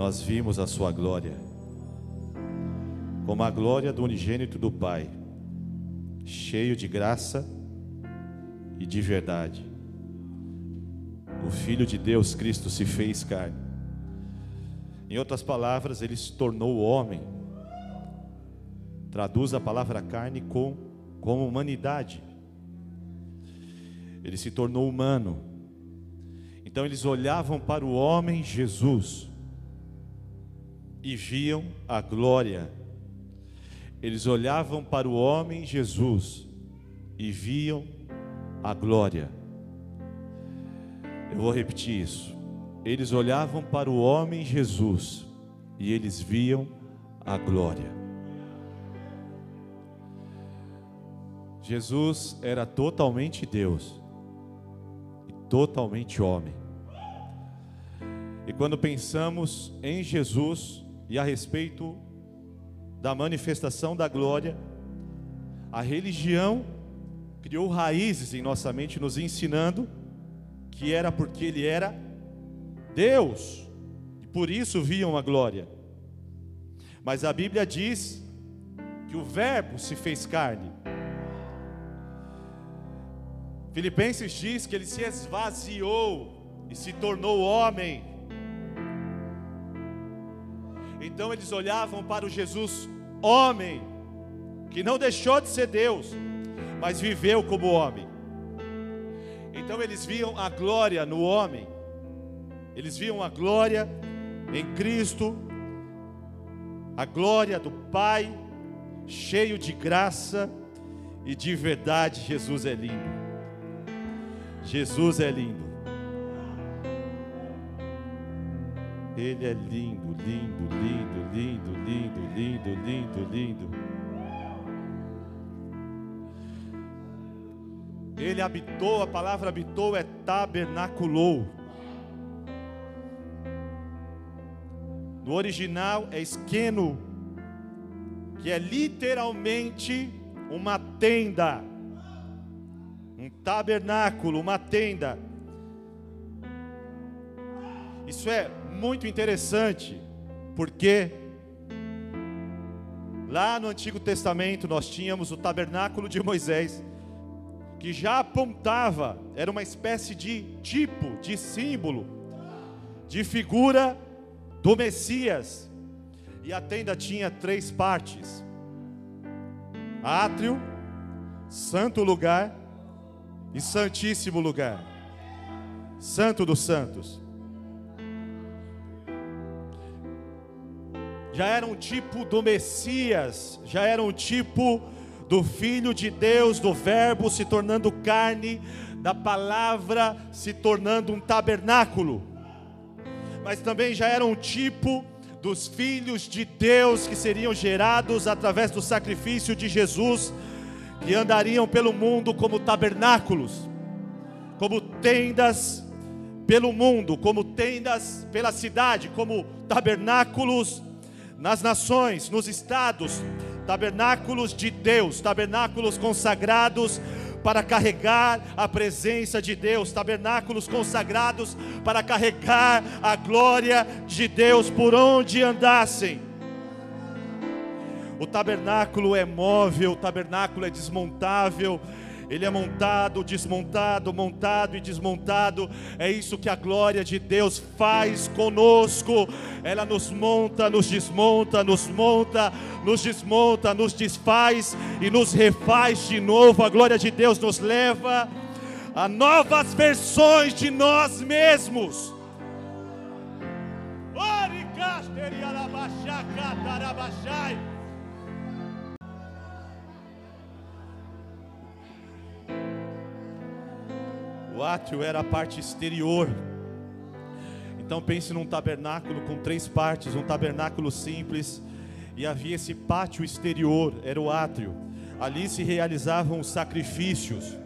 nós vimos a sua glória, como a glória do unigênito do Pai, cheio de graça e de verdade. O Filho de Deus, Cristo, se fez carne. Em outras palavras, ele se tornou homem. Traduz a palavra carne com, com humanidade. Ele se tornou humano. Então eles olhavam para o homem Jesus e viam a glória. Eles olhavam para o homem Jesus e viam a glória. Eu vou repetir isso. Eles olhavam para o homem Jesus e eles viam a glória. Jesus era totalmente Deus e totalmente homem. E quando pensamos em Jesus e a respeito da manifestação da glória, a religião criou raízes em nossa mente, nos ensinando que era porque ele era Deus, e por isso viam a glória. Mas a Bíblia diz que o Verbo se fez carne. Filipenses diz que ele se esvaziou e se tornou homem. Então eles olhavam para o Jesus homem, que não deixou de ser Deus, mas viveu como homem. Então eles viam a glória no homem, eles viam a glória em Cristo, a glória do Pai, cheio de graça e de verdade. Jesus é lindo. Jesus é lindo. Ele é lindo, lindo, lindo, lindo, lindo, lindo, lindo, lindo. Ele habitou, a palavra habitou é tabernaculou. No original é esqueno, que é literalmente uma tenda, um tabernáculo, uma tenda. Isso é muito interessante, porque lá no Antigo Testamento nós tínhamos o tabernáculo de Moisés, que já apontava, era uma espécie de tipo, de símbolo, de figura do Messias. E a tenda tinha três partes: átrio, santo lugar e santíssimo lugar. Santo dos santos. Já era um tipo do Messias, já era um tipo do Filho de Deus, do Verbo se tornando carne, da palavra se tornando um tabernáculo. Mas também já era um tipo dos filhos de Deus que seriam gerados através do sacrifício de Jesus, que andariam pelo mundo como tabernáculos, como tendas pelo mundo, como tendas pela cidade, como tabernáculos nas nações, nos estados, tabernáculos de Deus, tabernáculos consagrados para carregar a presença de Deus, tabernáculos consagrados para carregar a glória de Deus por onde andassem. O tabernáculo é móvel, o tabernáculo é desmontável, ele é montado, desmontado, montado e desmontado. É isso que a glória de Deus faz conosco. Ela nos monta, nos desmonta, nos monta, nos desmonta, nos desfaz e nos refaz de novo. A glória de Deus nos leva a novas versões de nós mesmos. O átrio era a parte exterior. Então pense num tabernáculo com três partes, um tabernáculo simples, e havia esse pátio exterior, era o átrio. Ali se realizavam os sacrifícios.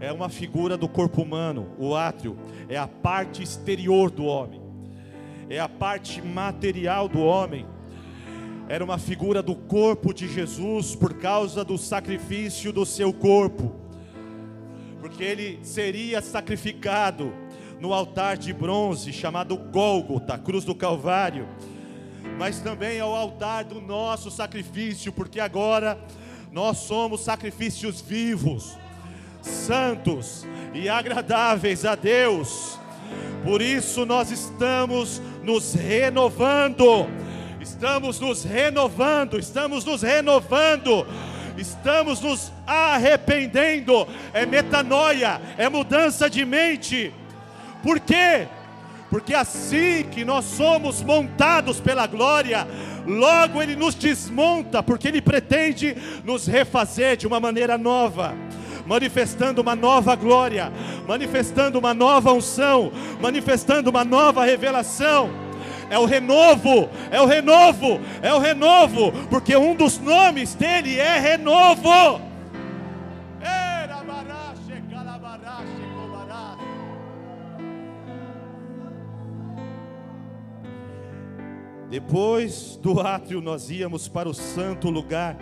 É uma figura do corpo humano. O átrio é a parte exterior do homem. É a parte material do homem. Era uma figura do corpo de Jesus por causa do sacrifício do seu corpo porque ele seria sacrificado no altar de bronze chamado Gólgota, cruz do Calvário, mas também ao altar do nosso sacrifício, porque agora nós somos sacrifícios vivos, santos e agradáveis a Deus. Por isso nós estamos nos renovando, estamos nos renovando, estamos nos renovando, estamos nos arrependendo. É metanoia, é mudança de mente. Por quê? Porque assim que nós somos montados pela glória, logo Ele nos desmonta, porque Ele pretende nos refazer de uma maneira nova manifestando uma nova glória, manifestando uma nova unção, manifestando uma nova revelação. É o renovo, é o renovo, é o renovo, porque um dos nomes dele é renovo. Depois do átrio, nós íamos para o santo lugar.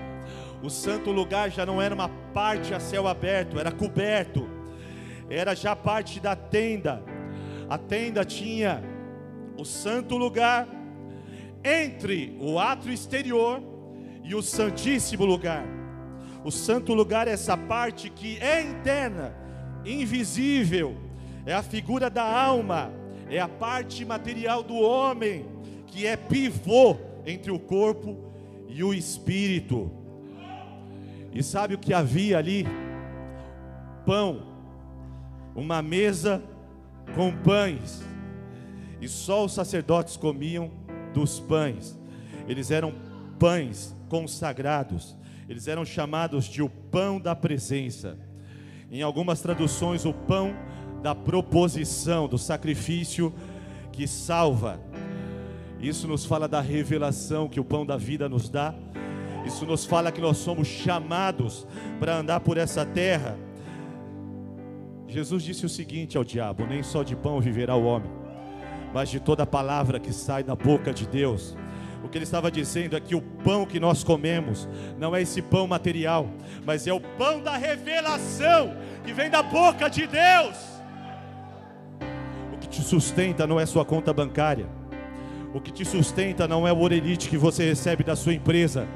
O santo lugar já não era uma parte a céu aberto, era coberto, era já parte da tenda. A tenda tinha o santo lugar entre o átrio exterior e o santíssimo lugar. O santo lugar é essa parte que é interna, invisível, é a figura da alma, é a parte material do homem que é pivô entre o corpo e o espírito. E sabe o que havia ali? Pão, uma mesa com pães, e só os sacerdotes comiam dos pães. Eles eram pães consagrados, eles eram chamados de o pão da presença. Em algumas traduções, o pão da proposição, do sacrifício que salva. Isso nos fala da revelação que o pão da vida nos dá. Isso nos fala que nós somos chamados para andar por essa terra. Jesus disse o seguinte ao diabo: Nem só de pão viverá o homem, mas de toda palavra que sai da boca de Deus. O que ele estava dizendo é que o pão que nós comemos não é esse pão material, mas é o pão da revelação que vem da boca de Deus. O que te sustenta não é sua conta bancária o que te sustenta não é o orelite que você recebe da sua empresa.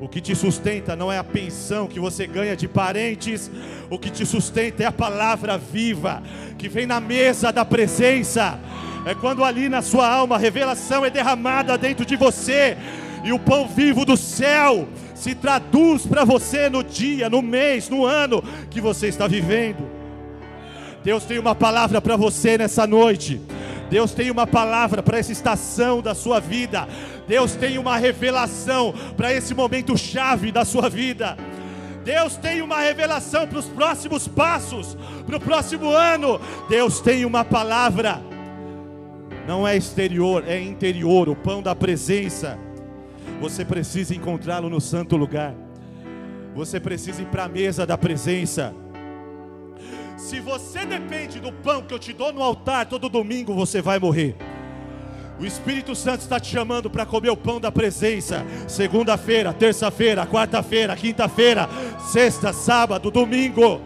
O que te sustenta não é a pensão que você ganha de parentes. O que te sustenta é a palavra viva que vem na mesa da presença. É quando ali na sua alma a revelação é derramada dentro de você e o pão vivo do céu se traduz para você no dia, no mês, no ano que você está vivendo. Deus tem uma palavra para você nessa noite. Deus tem uma palavra para essa estação da sua vida. Deus tem uma revelação para esse momento chave da sua vida. Deus tem uma revelação para os próximos passos, para o próximo ano. Deus tem uma palavra. Não é exterior, é interior, o pão da presença. Você precisa encontrá-lo no santo lugar. Você precisa ir para a mesa da presença. Se você depende do pão que eu te dou no altar todo domingo, você vai morrer. O Espírito Santo está te chamando para comer o pão da presença. Segunda-feira, terça-feira, quarta-feira, quinta-feira, sexta, sábado, domingo.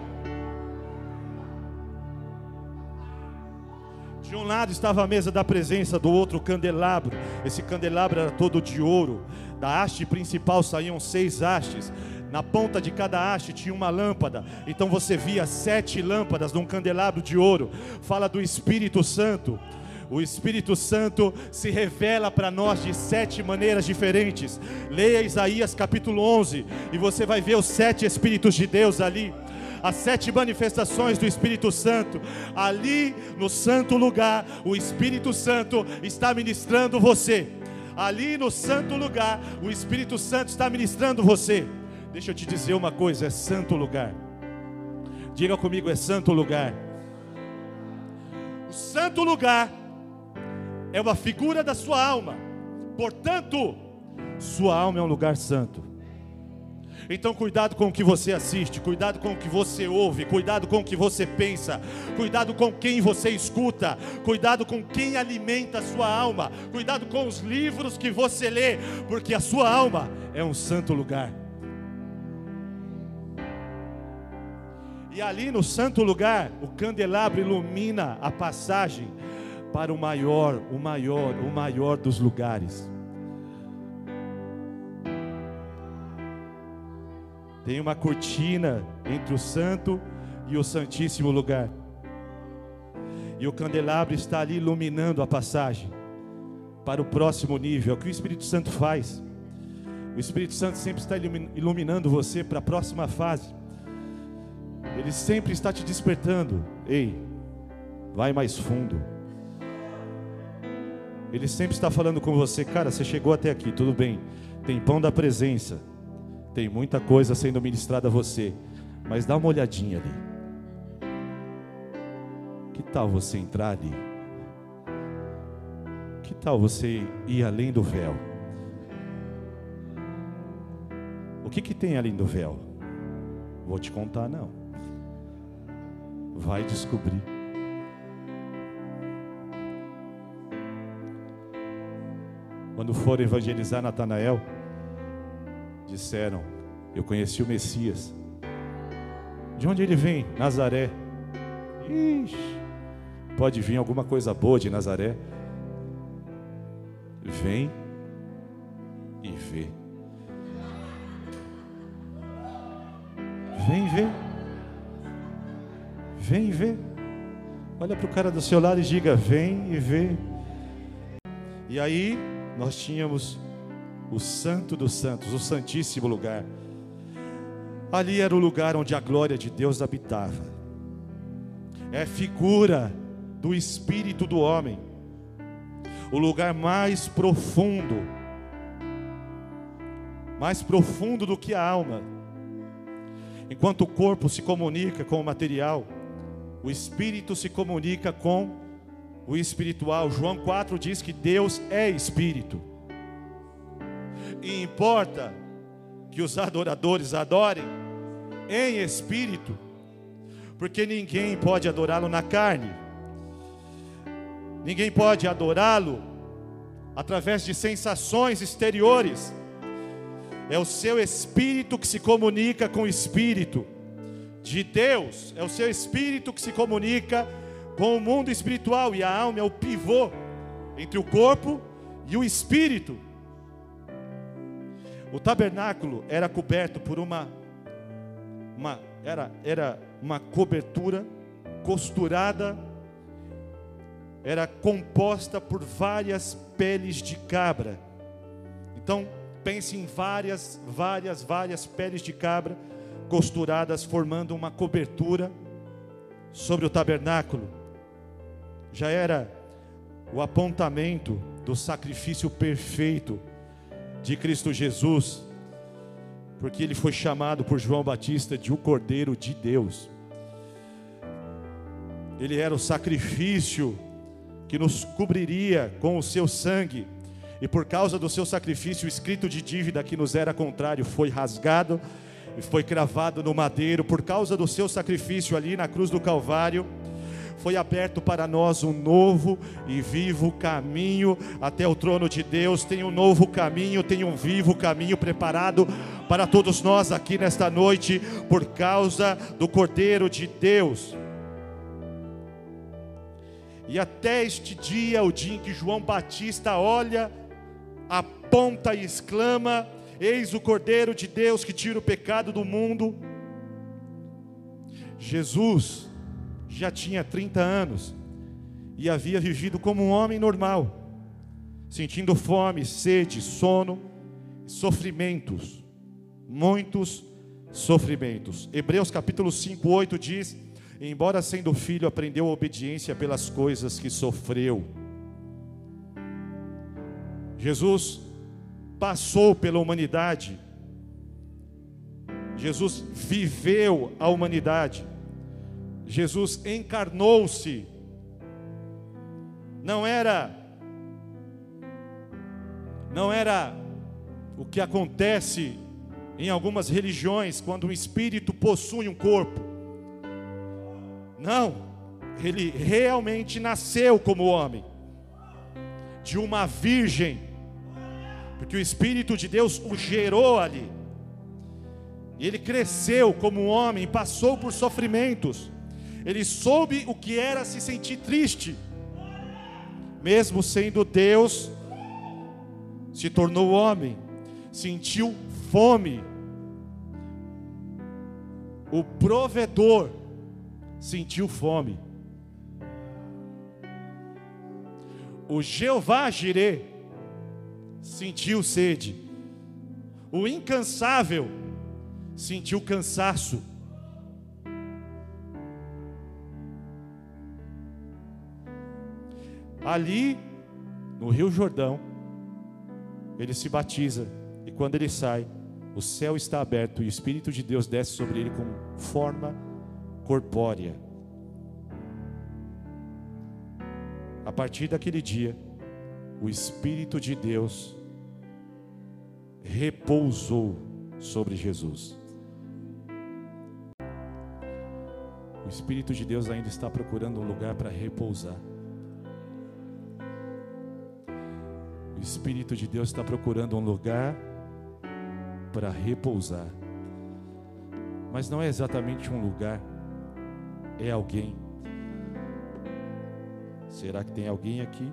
Lado estava a mesa da presença, do outro candelabro. Esse candelabro era todo de ouro. Da haste principal saíam seis hastes. Na ponta de cada haste tinha uma lâmpada. Então você via sete lâmpadas num candelabro de ouro. Fala do Espírito Santo. O Espírito Santo se revela para nós de sete maneiras diferentes. Leia Isaías capítulo 11 e você vai ver os sete Espíritos de Deus ali. As sete manifestações do Espírito Santo, ali no santo lugar, o Espírito Santo está ministrando você. Ali no santo lugar, o Espírito Santo está ministrando você. Deixa eu te dizer uma coisa: é santo lugar. Diga comigo, é santo lugar. O santo lugar é uma figura da sua alma, portanto, sua alma é um lugar santo. Então, cuidado com o que você assiste, cuidado com o que você ouve, cuidado com o que você pensa, cuidado com quem você escuta, cuidado com quem alimenta a sua alma, cuidado com os livros que você lê, porque a sua alma é um santo lugar. E ali no santo lugar, o candelabro ilumina a passagem para o maior, o maior, o maior dos lugares. Tem uma cortina entre o santo e o santíssimo lugar. E o candelabro está ali iluminando a passagem para o próximo nível. É o que o Espírito Santo faz. O Espírito Santo sempre está iluminando você para a próxima fase. Ele sempre está te despertando. Ei, vai mais fundo. Ele sempre está falando com você, cara, você chegou até aqui, tudo bem. Tem pão da presença. Tem muita coisa sendo ministrada a você. Mas dá uma olhadinha ali. Que tal você entrar ali? Que tal você ir além do véu? O que, que tem além do véu? Vou te contar, não. Vai descobrir. Quando foram evangelizar Natanael, disseram: Eu conheci o Messias. De onde ele vem? Nazaré. Ixi, pode vir alguma coisa boa de Nazaré. Vem e vê. Vem ver. Vem ver. Olha para o cara do seu lado e diga: Vem e vê. E aí, nós tínhamos o Santo dos Santos, o Santíssimo Lugar. Ali era o lugar onde a glória de Deus habitava. É figura do espírito do homem. O lugar mais profundo, mais profundo do que a alma Enquanto o corpo se comunica com o material, o espírito se comunica com o espiritual. João 4 diz que Deus é espírito. E importa que os adoradores adorem em espírito, porque ninguém pode adorá-lo na carne. Ninguém pode adorá-lo através de sensações exteriores. É o seu espírito que se comunica com o espírito de Deus. É o seu espírito que se comunica com o mundo espiritual e a alma é o pivô entre o corpo e o espírito. O tabernáculo era coberto por uma uma era era uma cobertura costurada era composta por várias peles de cabra. Então, Pense em várias, várias, várias peles de cabra costuradas, formando uma cobertura sobre o tabernáculo. Já era o apontamento do sacrifício perfeito de Cristo Jesus, porque ele foi chamado por João Batista de o Cordeiro de Deus. Ele era o sacrifício que nos cobriria com o seu sangue e por causa do seu sacrifício, o escrito de dívida que nos era contrário foi rasgado e foi cravado no madeiro. Por causa do seu sacrifício ali na cruz do Calvário, foi aberto para nós um novo e vivo caminho até o trono de Deus. Tem um novo caminho, tem um vivo caminho preparado para todos nós aqui nesta noite, por causa do Cordeiro de Deus. E até este dia, o dia em que João Batista olha aponta e exclama: Eis o Cordeiro de Deus que tira o pecado do mundo. Jesus já tinha 30 anos e havia vivido como um homem normal, sentindo fome, sede, sono, sofrimentos, muitos sofrimentos. Hebreus capítulo 5, 8 diz: Embora sendo filho, aprendeu a obediência pelas coisas que sofreu. Jesus passou pela humanidade. Jesus viveu a humanidade. Jesus encarnou-se. Não era não era o que acontece em algumas religiões quando um espírito possui um corpo. Não, ele realmente nasceu como homem de uma virgem porque o Espírito de Deus o gerou ali. E ele cresceu como homem, passou por sofrimentos. Ele soube o que era se sentir triste. Mesmo sendo Deus, se tornou homem, sentiu fome. O provedor sentiu fome. O Jeová Jireh sentiu sede. O incansável sentiu cansaço. Ali, no Rio Jordão, ele se batiza e quando ele sai, o céu está aberto e o Espírito de Deus desce sobre ele com forma corpórea. A partir daquele dia, o Espírito de Deus repousou sobre Jesus. O Espírito de Deus ainda está procurando um lugar para repousar. O Espírito de Deus está procurando um lugar para repousar. Mas não é exatamente um lugar, é alguém. Será que tem alguém aqui?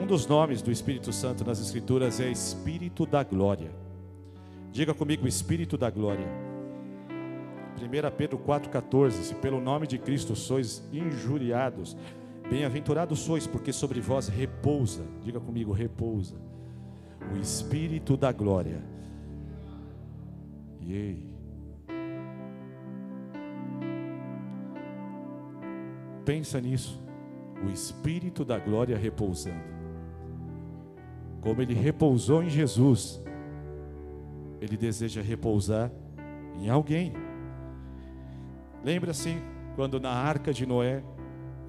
Um dos nomes do Espírito Santo nas Escrituras é Espírito da Glória. Diga comigo, Espírito da Glória. 1 Pedro 4,14: Se pelo nome de Cristo sois injuriados, Bem-aventurados sois, porque sobre vós repousa, diga comigo, repousa, o Espírito da glória. E Pensa nisso, o Espírito da glória repousando. Como ele repousou em Jesus, ele deseja repousar em alguém. Lembra-se quando na arca de Noé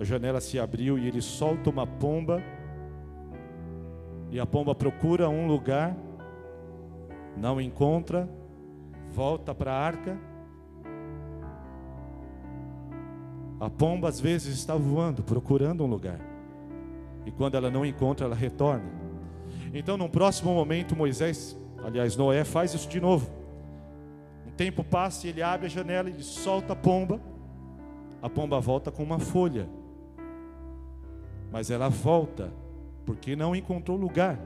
a janela se abriu e ele solta uma pomba. E a pomba procura um lugar, não encontra, volta para a arca. A pomba às vezes está voando, procurando um lugar. E quando ela não encontra, ela retorna. Então, num próximo momento, Moisés, aliás, Noé, faz isso de novo. Um tempo passa e ele abre a janela e solta a pomba. A pomba volta com uma folha mas ela volta porque não encontrou lugar.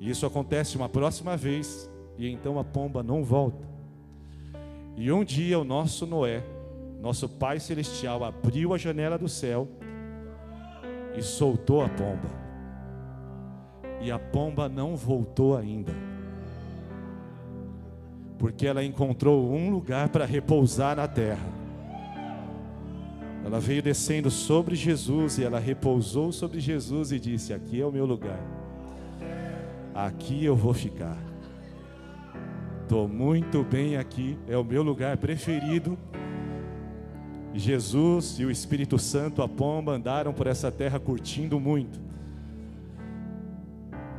E isso acontece uma próxima vez, e então a pomba não volta. E um dia o nosso Noé, nosso Pai Celestial, abriu a janela do céu e soltou a pomba. E a pomba não voltou ainda. Porque ela encontrou um lugar para repousar na terra. Ela veio descendo sobre Jesus e ela repousou sobre Jesus e disse: Aqui é o meu lugar, aqui eu vou ficar. Estou muito bem aqui, é o meu lugar preferido. Jesus e o Espírito Santo, a pomba, andaram por essa terra curtindo muito.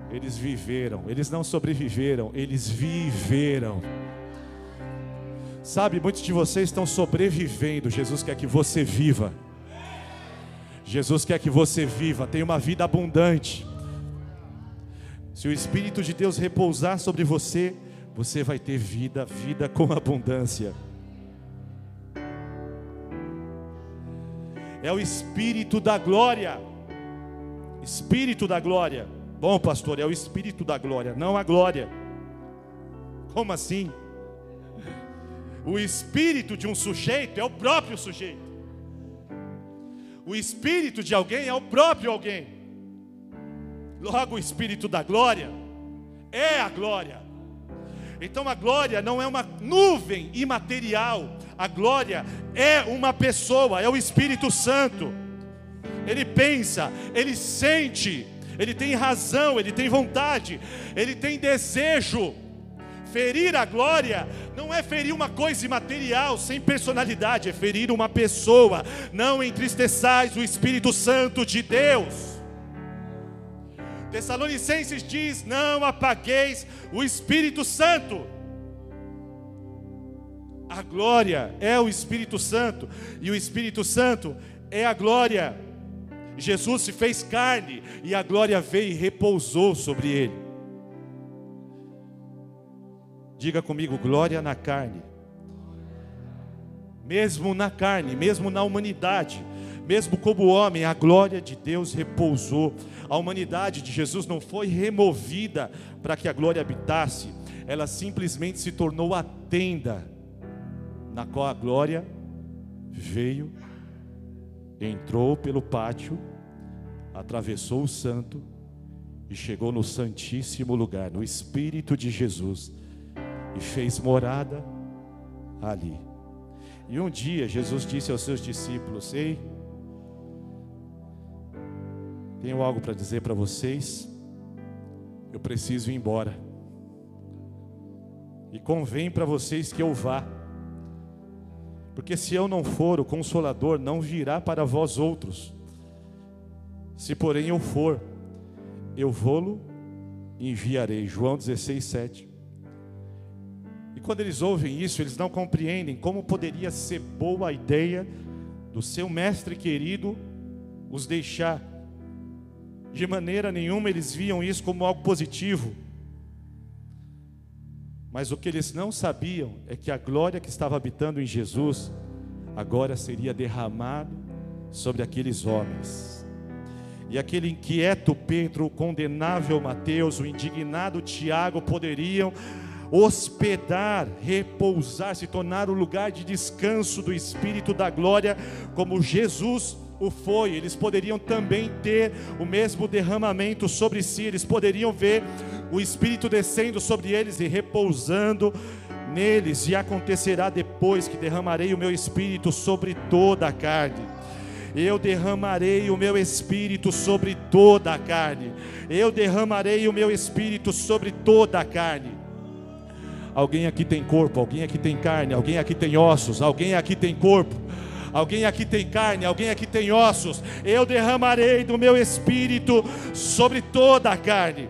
Eles viveram, eles não sobreviveram, eles viveram. Sabe, muitos de vocês estão sobrevivendo. Jesus quer que você viva. Jesus quer que você viva, tenha uma vida abundante. Se o Espírito de Deus repousar sobre você, você vai ter vida, vida com abundância. É o Espírito da glória. Espírito da glória. Bom, pastor, é o Espírito da glória, não a glória. Como assim? O espírito de um sujeito é o próprio sujeito. O espírito de alguém é o próprio alguém. Logo, o espírito da glória é a glória. Então, a glória não é uma nuvem imaterial, a glória é uma pessoa, é o Espírito Santo. Ele pensa, ele sente, ele tem razão, ele tem vontade, ele tem desejo. Ferir a glória não é ferir uma coisa imaterial, sem personalidade, é ferir uma pessoa. Não entristeçais o Espírito Santo de Deus. Tessalonicenses diz: Não apagueis o Espírito Santo. A glória é o Espírito Santo, e o Espírito Santo é a glória. Jesus se fez carne, e a glória veio e repousou sobre ele. Diga comigo, glória na carne. Mesmo na carne, mesmo na humanidade, mesmo como homem, a glória de Deus repousou. A humanidade de Jesus não foi removida para que a glória habitasse, ela simplesmente se tornou a tenda na qual a glória veio, entrou pelo pátio, atravessou o santo e chegou no Santíssimo lugar, no Espírito de Jesus, e fez morada ali. E um dia Jesus disse aos seus discípulos: Ei, tenho algo para dizer para vocês, eu preciso ir embora, e convém para vocês que eu vá, porque se eu não for, o Consolador não virá para vós outros, se porém eu for, eu vou-lo enviarei. João 16, 7. Quando eles ouvem isso, eles não compreendem como poderia ser boa a ideia do seu mestre querido os deixar. De maneira nenhuma eles viam isso como algo positivo. Mas o que eles não sabiam é que a glória que estava habitando em Jesus agora seria derramado sobre aqueles homens. E aquele inquieto Pedro, o condenável Mateus, o indignado Tiago poderiam hospedar, repousar, se tornar o lugar de descanso do Espírito da glória, como Jesus o foi. Eles poderiam também ter o mesmo derramamento sobre si, eles poderiam ver o Espírito descendo sobre eles e repousando neles. E acontecerá depois que derramarei o meu Espírito sobre toda a carne eu derramarei o meu espírito sobre toda a carne. Eu derramarei o meu espírito sobre toda a carne. Alguém aqui tem corpo, alguém aqui tem carne, alguém aqui tem ossos, alguém aqui tem corpo. Alguém aqui tem carne, alguém aqui tem ossos. Eu derramarei do meu espírito sobre toda a carne.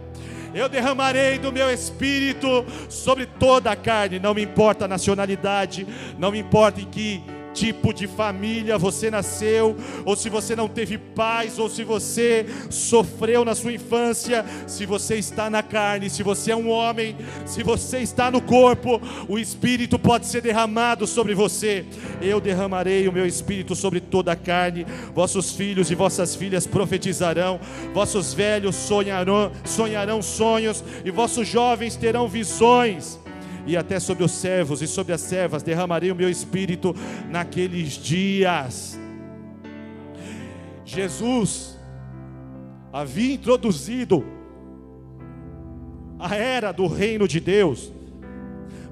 Eu derramarei do meu espírito sobre toda a carne. Não me importa a nacionalidade, não me importa em que tipo de família você nasceu, ou se você não teve paz, ou se você sofreu na sua infância, se você está na carne, se você é um homem, se você está no corpo, o Espírito pode ser derramado sobre você. Eu derramarei o meu Espírito sobre toda a carne, vossos filhos e vossas filhas profetizarão, vossos velhos sonharão, sonharão sonhos, e vossos jovens terão visões e até sobre os servos e sobre as servas derramarei o meu espírito naqueles dias. Jesus havia introduzido a era do reino de Deus,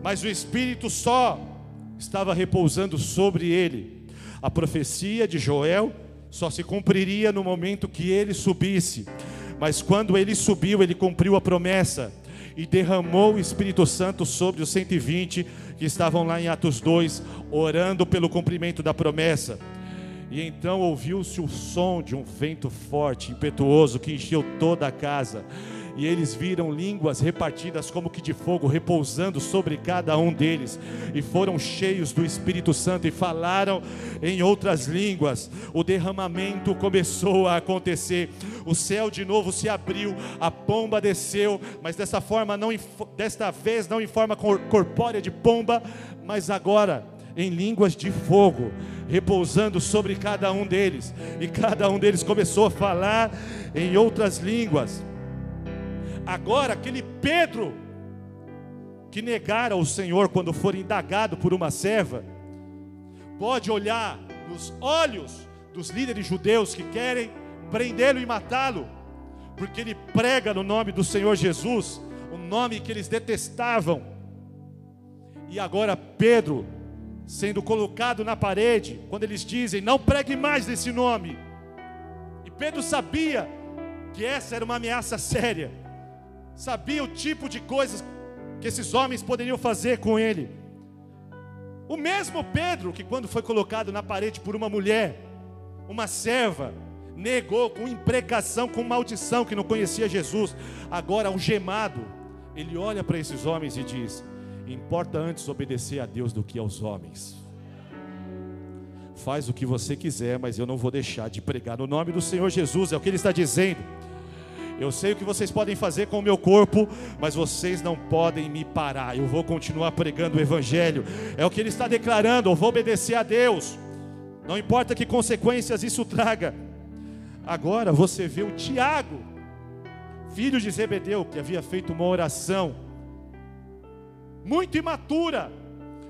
mas o espírito só estava repousando sobre ele. A profecia de Joel só se cumpriria no momento que ele subisse. Mas quando ele subiu, ele cumpriu a promessa e derramou o Espírito Santo sobre os 120 que estavam lá em Atos 2, orando pelo cumprimento da promessa. E então ouviu-se o som de um vento forte, impetuoso, que encheu toda a casa e eles viram línguas repartidas como que de fogo repousando sobre cada um deles, e foram cheios do Espírito Santo e falaram em outras línguas. O derramamento começou a acontecer, o céu de novo se abriu, a pomba desceu, mas dessa forma não desta vez não em forma corpórea de pomba, mas agora em línguas de fogo, repousando sobre cada um deles, e cada um deles começou a falar em outras línguas. Agora, aquele Pedro que negara o Senhor quando for indagado por uma serva, pode olhar nos olhos dos líderes judeus que querem prendê-lo e matá-lo, porque ele prega no nome do Senhor Jesus, o nome que eles detestavam. E agora Pedro, sendo colocado na parede, quando eles dizem: Não pregue mais nesse nome. E Pedro sabia que essa era uma ameaça séria sabia o tipo de coisas que esses homens poderiam fazer com ele. O mesmo Pedro que, quando foi colocado na parede por uma mulher, uma serva, negou com imprecação, com maldição, que não conhecia Jesus, agora algemado, ele olha para esses homens e diz: Importa antes obedecer a Deus do que aos homens. Faz o que você quiser, mas eu não vou deixar de pregar no nome do Senhor Jesus, é o que ele está dizendo. Eu sei o que vocês podem fazer com o meu corpo, mas vocês não podem me parar. Eu vou continuar pregando o Evangelho. É o que ele está declarando. Eu vou obedecer a Deus. Não importa que consequências isso traga. Agora você vê o Tiago, filho de Zebedeu, que havia feito uma oração muito imatura,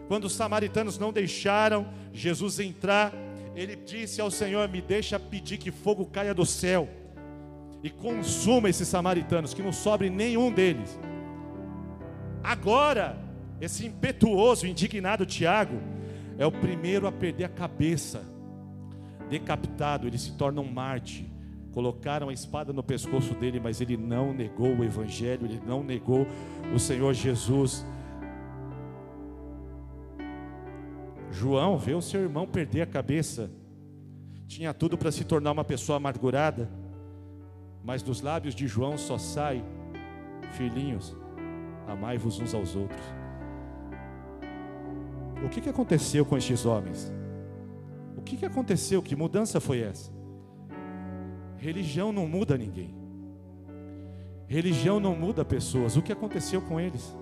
quando os samaritanos não deixaram Jesus entrar, ele disse ao Senhor: Me deixa pedir que fogo caia do céu e consuma esses samaritanos, que não sobre nenhum deles. Agora, esse impetuoso, indignado Tiago, é o primeiro a perder a cabeça, decapitado, ele se torna um Marte. Colocaram a espada no pescoço dele, mas ele não negou o Evangelho, ele não negou o Senhor Jesus. João vê o seu irmão perder a cabeça, tinha tudo para se tornar uma pessoa amargurada, mas dos lábios de João só sai: Filhinhos, amai-vos uns aos outros. O que, que aconteceu com estes homens? O que, que aconteceu? Que mudança foi essa? Religião não muda ninguém. Religião não muda pessoas. O que aconteceu com eles?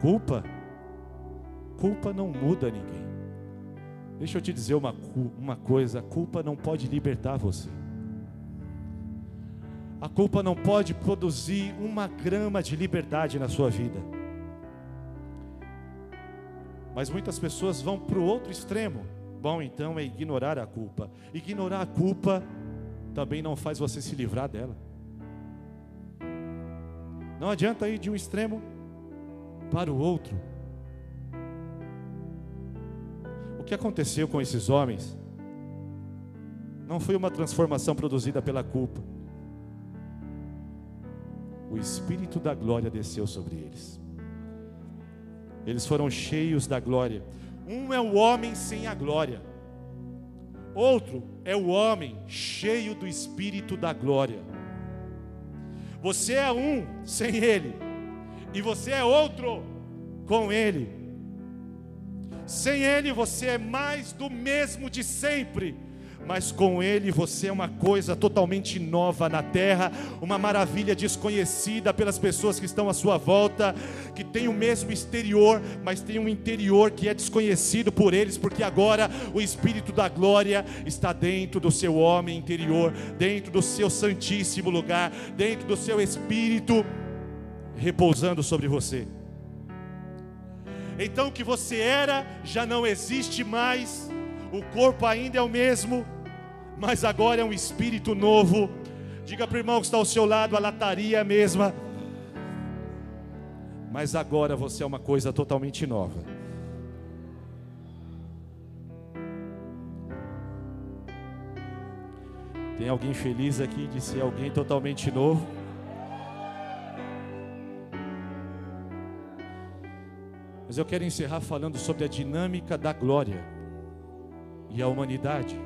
Culpa culpa não muda ninguém. Deixa eu te dizer uma, uma coisa: a culpa não pode libertar você. A culpa não pode produzir uma grama de liberdade na sua vida. Mas muitas pessoas vão para o outro extremo. Bom, então é ignorar a culpa. Ignorar a culpa também não faz você se livrar dela. Não adianta ir de um extremo para o outro. O que aconteceu com esses homens não foi uma transformação produzida pela culpa. O Espírito da glória desceu sobre eles. Eles foram cheios da glória. Um é o homem sem a glória, outro é o homem cheio do Espírito da glória. Você é um sem ele, e você é outro com ele. Sem Ele você é mais do mesmo de sempre, mas com Ele você é uma coisa totalmente nova na terra, uma maravilha desconhecida pelas pessoas que estão à sua volta, que tem o mesmo exterior, mas tem um interior que é desconhecido por eles, porque agora o Espírito da glória está dentro do seu homem interior, dentro do seu santíssimo lugar, dentro do seu espírito, repousando sobre você. Então o que você era já não existe mais, o corpo ainda é o mesmo, mas agora é um espírito novo. Diga para o irmão que está ao seu lado, a lataria é a mesma, mas agora você é uma coisa totalmente nova. Tem alguém feliz aqui de ser alguém totalmente novo? Mas eu quero encerrar falando sobre a dinâmica da glória e a humanidade.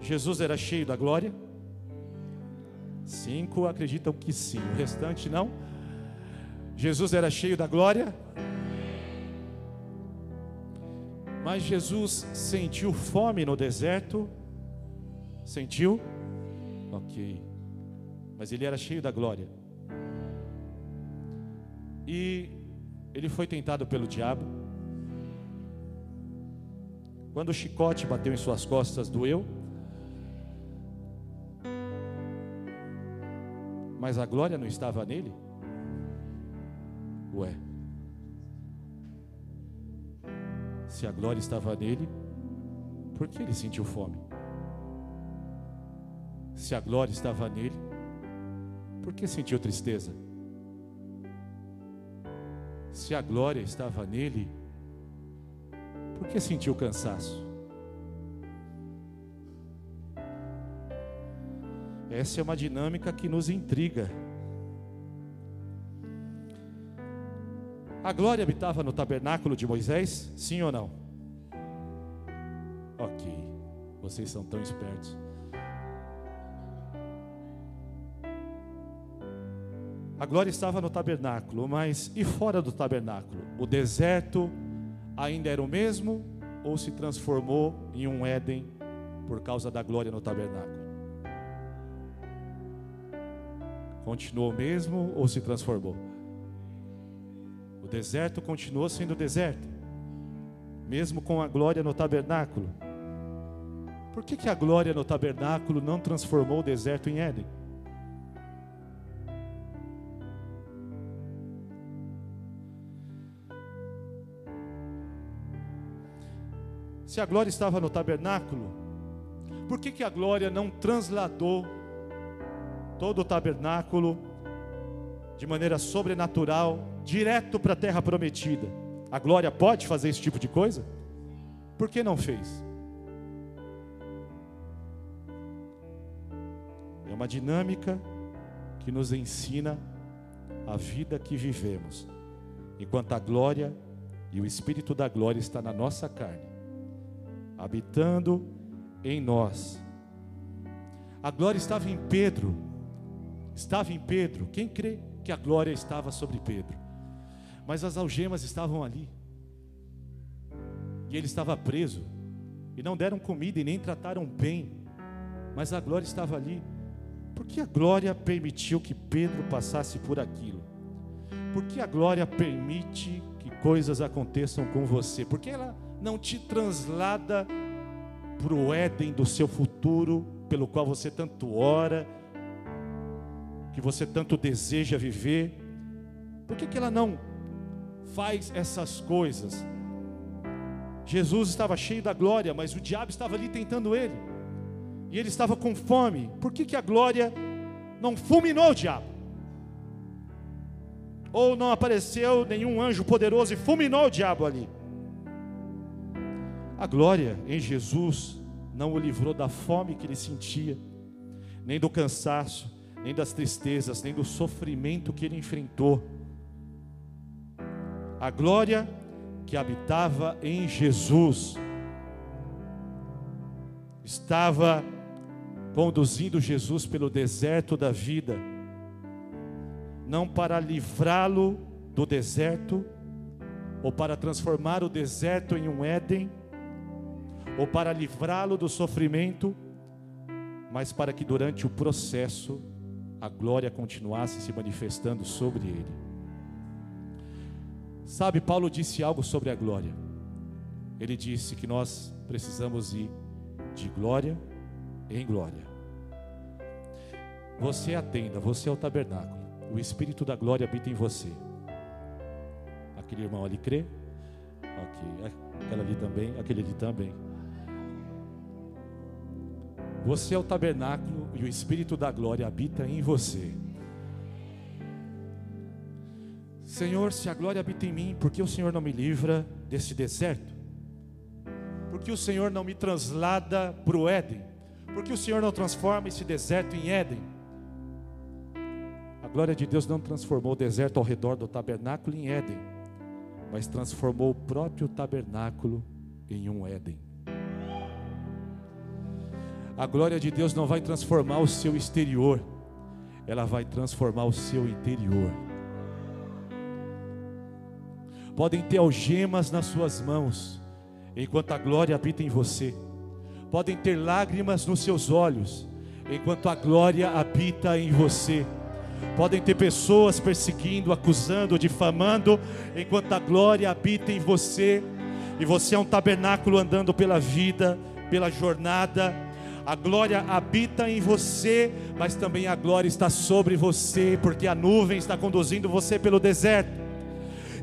Jesus era cheio da glória? Cinco acreditam que sim, o restante não. Jesus era cheio da glória? Mas Jesus sentiu fome no deserto? Sentiu? Ok. Mas ele era cheio da glória. E ele foi tentado pelo diabo. Quando o chicote bateu em suas costas, doeu. Mas a glória não estava nele? Ué. Se a glória estava nele, por que ele sentiu fome? Se a glória estava nele, por que sentiu tristeza? Se a glória estava nele, por que sentiu cansaço? Essa é uma dinâmica que nos intriga. A glória habitava no tabernáculo de Moisés? Sim ou não? Ok, vocês são tão espertos. A glória estava no tabernáculo, mas e fora do tabernáculo? O deserto ainda era o mesmo ou se transformou em um Éden por causa da glória no tabernáculo? Continuou mesmo ou se transformou? O deserto continuou sendo deserto, mesmo com a glória no tabernáculo. Por que, que a glória no tabernáculo não transformou o deserto em Éden? Se a glória estava no tabernáculo, por que, que a glória não transladou todo o tabernáculo de maneira sobrenatural, direto para a terra prometida? A glória pode fazer esse tipo de coisa? Por que não fez? É uma dinâmica que nos ensina a vida que vivemos, enquanto a glória e o Espírito da glória está na nossa carne habitando em nós. A glória estava em Pedro, estava em Pedro. Quem crê que a glória estava sobre Pedro? Mas as algemas estavam ali, e ele estava preso, e não deram comida e nem trataram bem, mas a glória estava ali. Por que a glória permitiu que Pedro passasse por aquilo? Por que a glória permite que coisas aconteçam com você? Porque ela não te translada para o Éden do seu futuro, pelo qual você tanto ora, que você tanto deseja viver? Por que, que ela não faz essas coisas? Jesus estava cheio da glória, mas o diabo estava ali tentando ele, e ele estava com fome. Por que, que a glória não fulminou o diabo? Ou não apareceu nenhum anjo poderoso e fulminou o diabo ali? A glória em Jesus não o livrou da fome que ele sentia, nem do cansaço, nem das tristezas, nem do sofrimento que ele enfrentou. A glória que habitava em Jesus estava conduzindo Jesus pelo deserto da vida, não para livrá-lo do deserto, ou para transformar o deserto em um Éden, ou para livrá-lo do sofrimento, mas para que durante o processo a glória continuasse se manifestando sobre ele. Sabe, Paulo disse algo sobre a glória. Ele disse que nós precisamos ir de glória em glória. Você é a tenda, você é o tabernáculo. O Espírito da glória habita em você. Aquele irmão ali crê? Ok. Aquela ali também, aquele ali também. Você é o tabernáculo e o Espírito da glória habita em você. Senhor, se a glória habita em mim, por que o Senhor não me livra desse deserto? Por que o Senhor não me translada para o Éden? Por que o Senhor não transforma esse deserto em Éden? A glória de Deus não transformou o deserto ao redor do tabernáculo em Éden, mas transformou o próprio tabernáculo em um Éden. A glória de Deus não vai transformar o seu exterior, ela vai transformar o seu interior. Podem ter algemas nas suas mãos, enquanto a glória habita em você. Podem ter lágrimas nos seus olhos, enquanto a glória habita em você. Podem ter pessoas perseguindo, acusando, difamando, enquanto a glória habita em você. E você é um tabernáculo andando pela vida, pela jornada a glória habita em você, mas também a glória está sobre você, porque a nuvem está conduzindo você pelo deserto.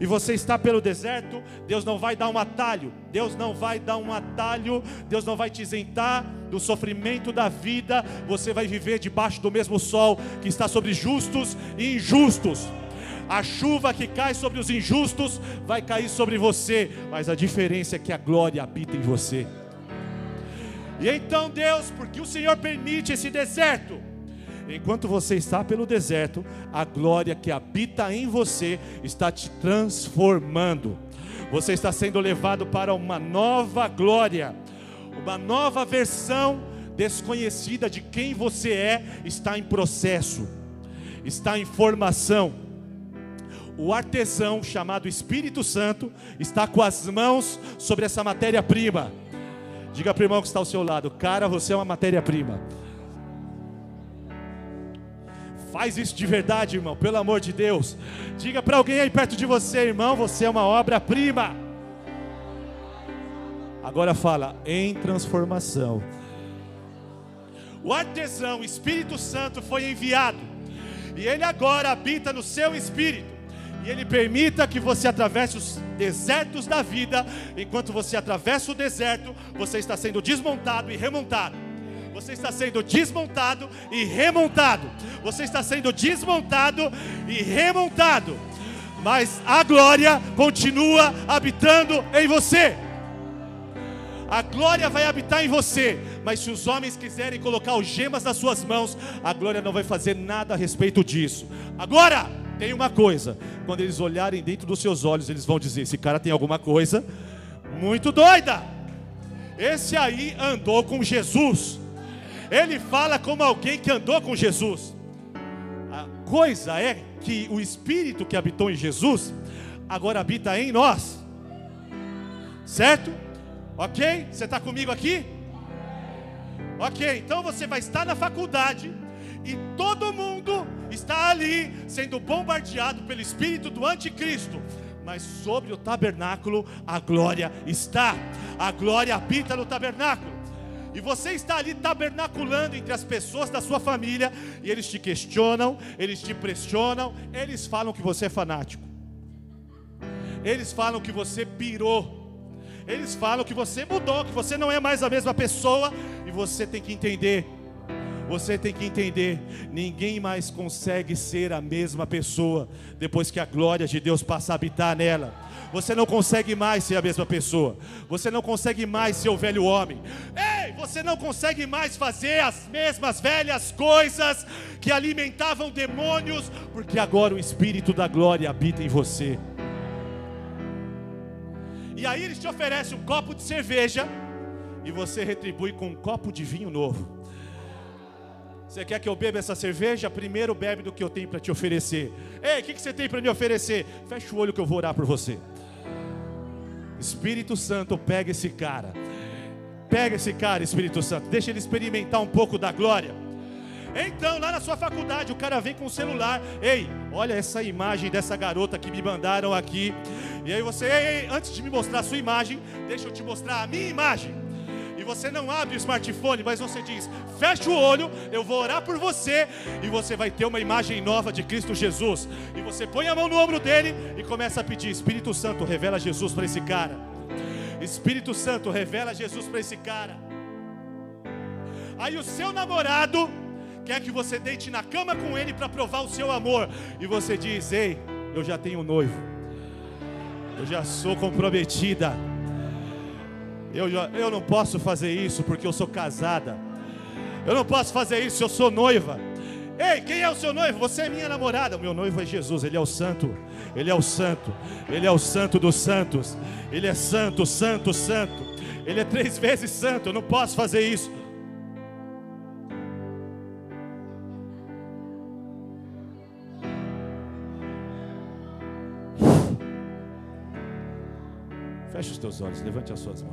E você está pelo deserto, Deus não vai dar um atalho, Deus não vai dar um atalho, Deus não vai te isentar do sofrimento da vida, você vai viver debaixo do mesmo sol que está sobre justos e injustos. A chuva que cai sobre os injustos vai cair sobre você, mas a diferença é que a glória habita em você. E então, Deus, porque o Senhor permite esse deserto, enquanto você está pelo deserto, a glória que habita em você está te transformando. Você está sendo levado para uma nova glória, uma nova versão desconhecida de quem você é, está em processo, está em formação. O artesão chamado Espírito Santo está com as mãos sobre essa matéria-prima Diga para o irmão que está ao seu lado, cara, você é uma matéria-prima. Faz isso de verdade, irmão, pelo amor de Deus. Diga para alguém aí perto de você, irmão, você é uma obra-prima. Agora fala, em transformação. O artesão, o Espírito Santo, foi enviado, e ele agora habita no seu espírito, e ele permita que você atravesse os desertos da vida, enquanto você atravessa o deserto, você está sendo desmontado e remontado. Você está sendo desmontado e remontado. Você está sendo desmontado e remontado. Mas a glória continua habitando em você. A glória vai habitar em você, mas se os homens quiserem colocar algemas nas suas mãos, a glória não vai fazer nada a respeito disso. Agora, tem uma coisa: quando eles olharem dentro dos seus olhos, eles vão dizer: esse cara tem alguma coisa muito doida. Esse aí andou com Jesus. Ele fala como alguém que andou com Jesus. A coisa é que o Espírito que habitou em Jesus agora habita em nós, certo? Ok? Você está comigo aqui? Ok, então você vai estar na faculdade e todo mundo está ali sendo bombardeado pelo espírito do anticristo. Mas sobre o tabernáculo a glória está, a glória habita no tabernáculo. E você está ali tabernaculando entre as pessoas da sua família, e eles te questionam, eles te pressionam, eles falam que você é fanático, eles falam que você pirou, eles falam que você mudou, que você não é mais a mesma pessoa, e você tem que entender. Você tem que entender, ninguém mais consegue ser a mesma pessoa depois que a glória de Deus passa a habitar nela. Você não consegue mais ser a mesma pessoa. Você não consegue mais ser o velho homem. Ei, você não consegue mais fazer as mesmas velhas coisas que alimentavam demônios, porque agora o espírito da glória habita em você. E aí eles te oferecem um copo de cerveja e você retribui com um copo de vinho novo. Você quer que eu beba essa cerveja? Primeiro bebe do que eu tenho para te oferecer. Ei, o que, que você tem para me oferecer? Fecha o olho que eu vou orar por você. Espírito Santo, pega esse cara. Pega esse cara, Espírito Santo. Deixa ele experimentar um pouco da glória. Então, lá na sua faculdade, o cara vem com o celular. Ei, olha essa imagem dessa garota que me mandaram aqui. E aí você, ei, ei, antes de me mostrar a sua imagem, deixa eu te mostrar a minha imagem. E você não abre o smartphone, mas você diz: fecha o olho, eu vou orar por você, e você vai ter uma imagem nova de Cristo Jesus. E você põe a mão no ombro dele e começa a pedir: Espírito Santo, revela Jesus para esse cara. Espírito Santo, revela Jesus para esse cara. Aí o seu namorado quer que você deite na cama com ele para provar o seu amor. E você diz: Ei, eu já tenho um noivo, eu já sou comprometida. Eu, eu não posso fazer isso porque eu sou casada. Eu não posso fazer isso, eu sou noiva. Ei, quem é o seu noivo? Você é minha namorada. O meu noivo é Jesus, ele é o santo. Ele é o santo. Ele é o santo dos santos. Ele é santo, santo, santo. Ele é três vezes santo. Eu não posso fazer isso. Feche os teus olhos, levante as suas mãos.